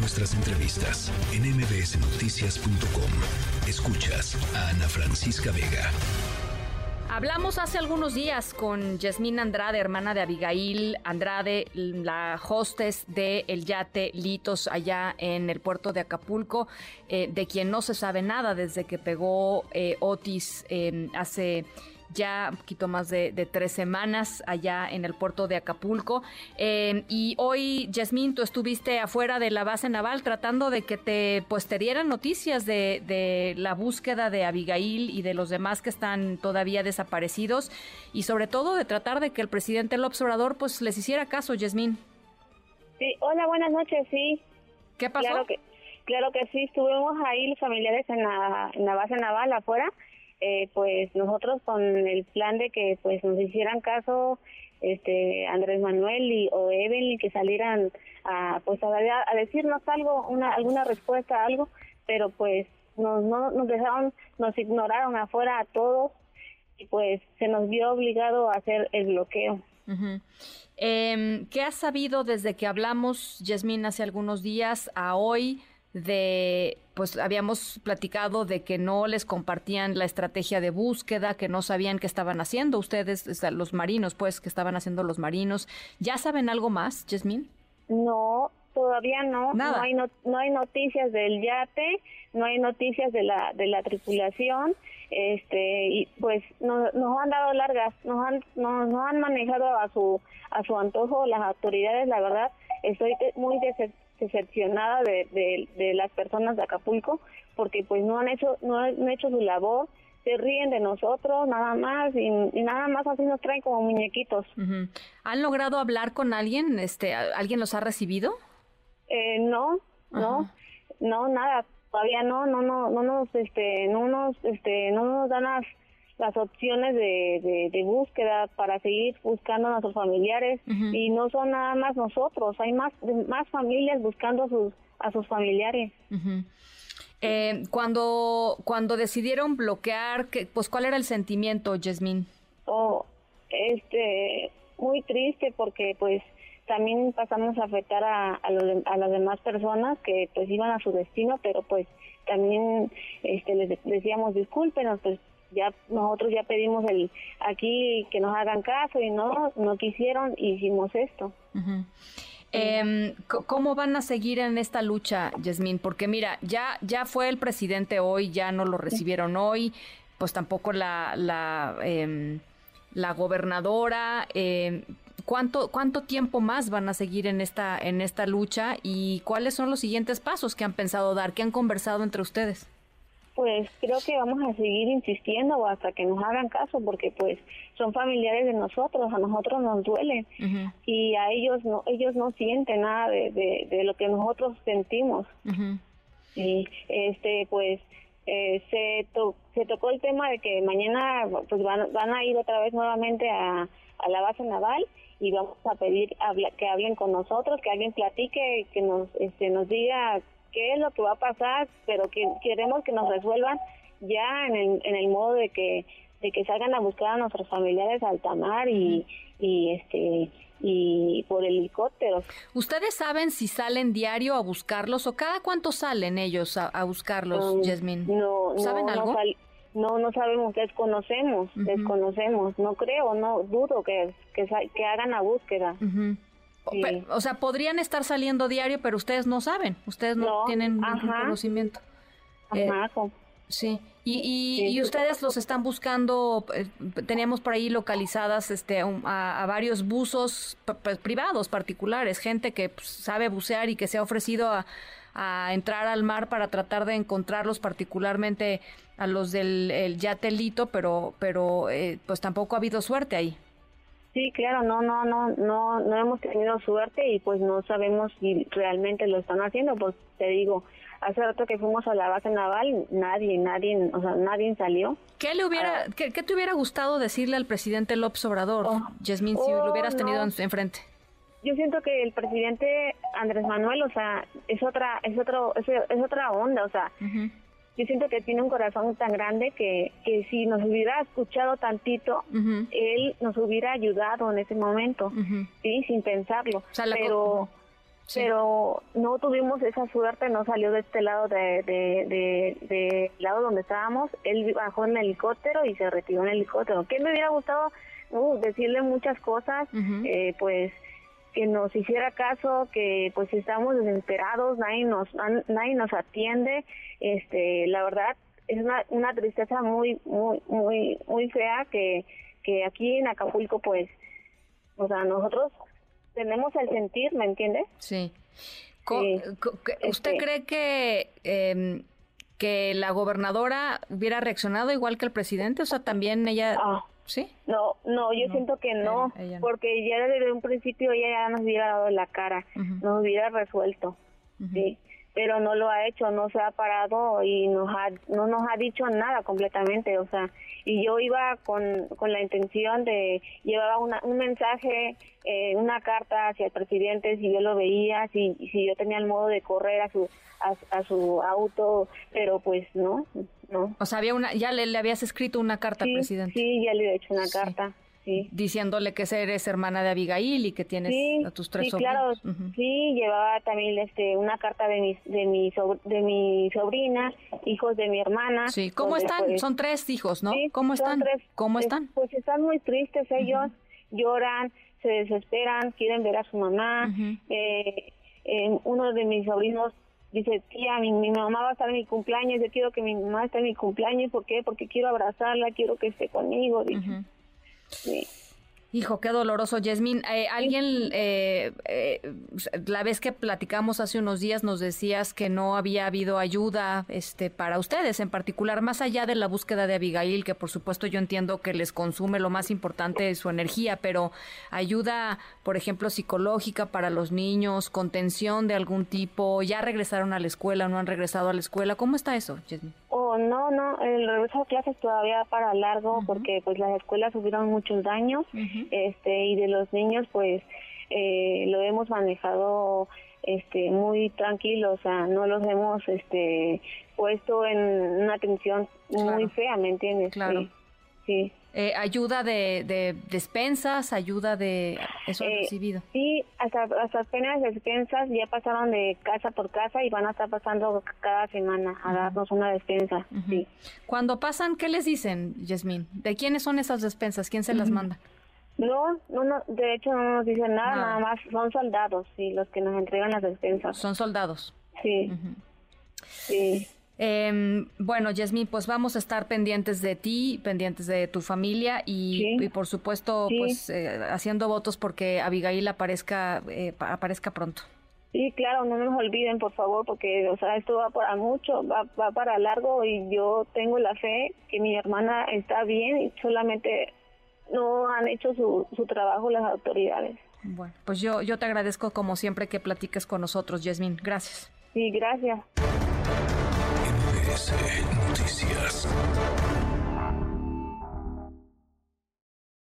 nuestras entrevistas en mbsnoticias.com. Escuchas a Ana Francisca Vega. Hablamos hace algunos días con Yasmín Andrade, hermana de Abigail Andrade, la hostess de el yate Litos allá en el puerto de Acapulco, eh, de quien no se sabe nada desde que pegó eh, Otis eh, hace ya un poquito más de, tres semanas allá en el puerto de Acapulco. Eh, y hoy, Yasmín, tú estuviste afuera de la base naval tratando de que te, pues, te dieran noticias de, de la búsqueda de Abigail y de los demás que están todavía desaparecidos y sobre todo de tratar de que el presidente López Obrador pues les hiciera caso, Yasmín. Sí, hola, buenas noches, sí. ¿Qué pasó? Claro que, claro que sí, estuvimos ahí los familiares en la, en la base naval afuera eh, pues nosotros con el plan de que pues nos hicieran caso este Andrés Manuel y o Evelyn que salieran a pues a, a decirnos algo una alguna respuesta a algo pero pues nos no nos dejaron nos ignoraron afuera a todos y pues se nos vio obligado a hacer el bloqueo. Eh, ¿Qué has sabido desde que hablamos, Yasmín, hace algunos días a hoy de, pues habíamos platicado de que no les compartían la estrategia de búsqueda, que no sabían qué estaban haciendo ustedes, los marinos, pues, que estaban haciendo los marinos. ¿Ya saben algo más, Jasmine? No, todavía no. Nada. No hay, no, hay noticias del yate, no hay noticias de la, de la tripulación. Este, y pues nos, nos han dado largas, nos han, nos, han manejado a su, a su antojo las autoridades, la verdad. Estoy muy decepcionada decepcionada de, de, las personas de Acapulco porque pues no han hecho no han hecho su labor se ríen de nosotros nada más y, nada más así nos traen como muñequitos. Han logrado hablar con alguien este alguien los ha recibido eh, no no no nada todavía no no no no nos este no nos este no nos dan las las opciones de, de, búsqueda para seguir buscando a nuestros familiares y no son nada más nosotros, hay más, más familias buscando a sus, a sus familiares. eh, cuando, cuando decidieron bloquear, pues ¿cuál era el sentimiento, Jasmine? Oh, este, muy triste porque pues también pasamos a afectar a, a, a las demás personas que pues iban a su destino, pero pues también este les decíamos discúlpenos, pues ya nosotros ya pedimos el aquí que nos hagan caso y no no quisieron hicimos esto em, ¿Cómo van a seguir en esta lucha, Yasmín? Porque mira, ya, ya fue el presidente hoy, ya no lo recibieron hoy, pues tampoco la, la, em, la gobernadora. Eh, ¿cuánto, ¿Cuánto tiempo más van a seguir en esta, en esta lucha y cuáles son los siguientes pasos que han pensado dar, que han conversado entre ustedes? Pues creo que vamos a seguir insistiendo hasta que nos hagan caso porque pues son familiares de nosotros a nosotros nos duele. Y a ellos no ellos no sienten nada de, de, lo que nosotros sentimos. Y este pues eh, se se tocó el tema de que mañana pues van, van a ir otra vez nuevamente a, a la base naval y vamos a pedir que hablen con nosotros que alguien platique que nos este nos diga qué es lo que va a pasar, pero que queremos que nos resuelvan ya en el, en el modo de que de que salgan a buscar a nuestros familiares al altamar y, y este y por helicópteros. ¿Ustedes saben si salen diario a buscarlos o cada cuánto salen ellos a, buscarlos, um, No, ¿Saben no, algo? No, no, sabemos, desconocemos, desconocemos. No creo, no dudo que, que, que hagan la búsqueda. O sea, podrían estar saliendo diario, pero ustedes no saben, ustedes no, tienen ningún conocimiento. Eh, sí. Y, y, ustedes los están buscando, eh, teníamos por ahí localizadas este, a, varios buzos privados, particulares, gente que pues, sabe bucear y que se ha ofrecido a, entrar al mar para tratar de encontrarlos, particularmente a los del el yatelito, pero, pero eh, pues tampoco ha habido suerte ahí. Sí, claro, no, no, no, no, no hemos tenido suerte y pues no sabemos si realmente lo están haciendo, pues te digo, hace rato que fuimos a la base naval, nadie, nadie, o sea, nadie salió. ¿Qué le hubiera, ah. ¿qué, te hubiera gustado decirle al presidente López Obrador, oh, si lo oh, hubieras tenido enfrente? Yo siento que el presidente Andrés Manuel, o sea, es otra, es otro, es, otra onda, o sea, yo siento que tiene un corazón tan grande que, que si nos hubiera escuchado tantito, él nos hubiera ayudado en ese momento, sí, sin pensarlo. Pero pero no tuvimos esa suerte, no salió de este lado de, de, lado donde estábamos, él bajó en el helicóptero y se retiró en el helicóptero. Que me hubiera gustado uh, decirle muchas cosas, eh, pues que nos hiciera caso, que pues estamos desesperados, nadie nos nadie nos atiende, este, la verdad es una, una tristeza muy muy muy muy fea que que aquí en Acapulco pues o sea, nosotros tenemos el sentir, ¿me entiende? Sí. ¿Usted este cree que em, que la gobernadora hubiera reaccionado igual que el presidente? O sea, también ella... Ah. ¿Sí? No, no, yo siento que no, porque ya desde un principio ella ya nos hubiera dado la cara, nos hubiera resuelto, sí, pero no lo ha hecho, no se ha parado y nos ha, no nos ha dicho nada completamente, o sea, y yo iba con, con la intención de llevar un mensaje, eh, una carta hacia el presidente, si yo lo veía, si, si yo tenía el modo de correr a su, a, su auto, pero pues no, no. O sea, había una, ya le, le habías escrito una carta al presidente. Sí, ya le he hecho una carta. Sí. diciéndole que eres hermana de Abigail y que tienes a tus tres sí, Claro, sí, llevaba también este una carta de mi de mi de mi sobrina, hijos de mi hermana. Sí, ¿cómo están? Pues, son tres hijos, ¿no? ¿Cómo están? ¿Cómo pues, están? Pues, están muy tristes ellos, lloran, se desesperan, quieren ver a su mamá. eh, uno de mis sobrinos dice, tía, mi, mi, mamá va a estar en mi cumpleaños, yo quiero que mi mamá esté en mi cumpleaños, ¿por qué? Porque quiero abrazarla, quiero que esté conmigo, dice. Sí. Hijo, qué doloroso, Yasmín. Eh, alguien, eh, eh, la vez que platicamos hace unos días, nos decías que no había habido ayuda este, para ustedes, en particular, más allá de la búsqueda de Abigail, que por supuesto yo entiendo que les consume lo más importante de su energía, pero ayuda, por ejemplo, psicológica para los niños, contención de algún tipo, ya regresaron a la escuela, no han regresado a la escuela. ¿Cómo está eso? Oh, no, no, el regreso a clases todavía para largo, porque pues las escuelas tuvieron muchos daños este y de los niños pues eh, lo hemos manejado este muy tranquilo o sea no los hemos este puesto en una atención muy fea me entiendes claro. sí, Eh, ayuda de, de, despensas, ayuda de eso eh, recibido. Sí, hasta, hasta apenas despensas ya pasaron de casa por casa y van a estar pasando cada semana a darnos una despensa. sí. Cuando pasan, ¿qué les dicen, Yasmín? ¿De quiénes son esas despensas? ¿Quién se las manda? No, no, no, de hecho no nos dicen nada, nada, más son soldados, sí, los que nos entregan las despensas. Son soldados. Sí. Sí. Eh, bueno, Yasmín, pues vamos a estar pendientes de ti, pendientes de tu familia y, por supuesto, pues eh, haciendo votos porque Abigail aparezca, eh, aparezca pronto. Sí, claro, no nos olviden, por favor, porque, o sea, esto va para mucho, va, va para largo y yo tengo la fe que mi hermana está bien y solamente no han hecho su, su trabajo las autoridades. Bueno, pues yo, yo te agradezco como siempre que platiques con nosotros, Yasmín. Gracias. Sí, gracias. NBC Noticias.